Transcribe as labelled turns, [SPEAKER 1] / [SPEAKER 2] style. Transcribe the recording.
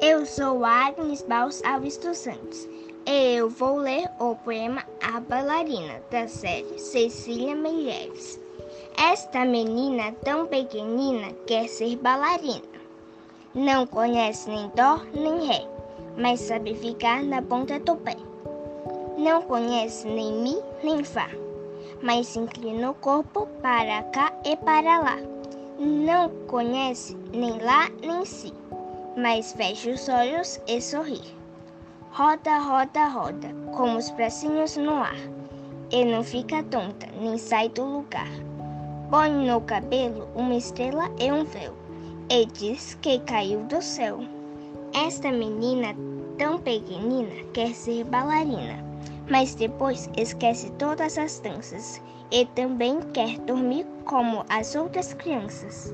[SPEAKER 1] Eu sou Agnes Baus Alves dos Santos e eu vou ler o poema A Bailarina, da série Cecília Meireles. Esta menina tão pequenina quer ser bailarina. Não conhece nem dó nem ré, mas sabe ficar na ponta do pé. Não conhece nem mi nem fá, mas inclina o corpo para cá e para lá. Não conhece nem lá nem si mas fecha os olhos e sorri. Roda, roda, roda, como os bracinhos no ar, e não fica tonta, nem sai do lugar. Põe no cabelo uma estrela e um véu, e diz que caiu do céu. Esta menina tão pequenina quer ser bailarina, mas depois esquece todas as danças e também quer dormir como as outras crianças.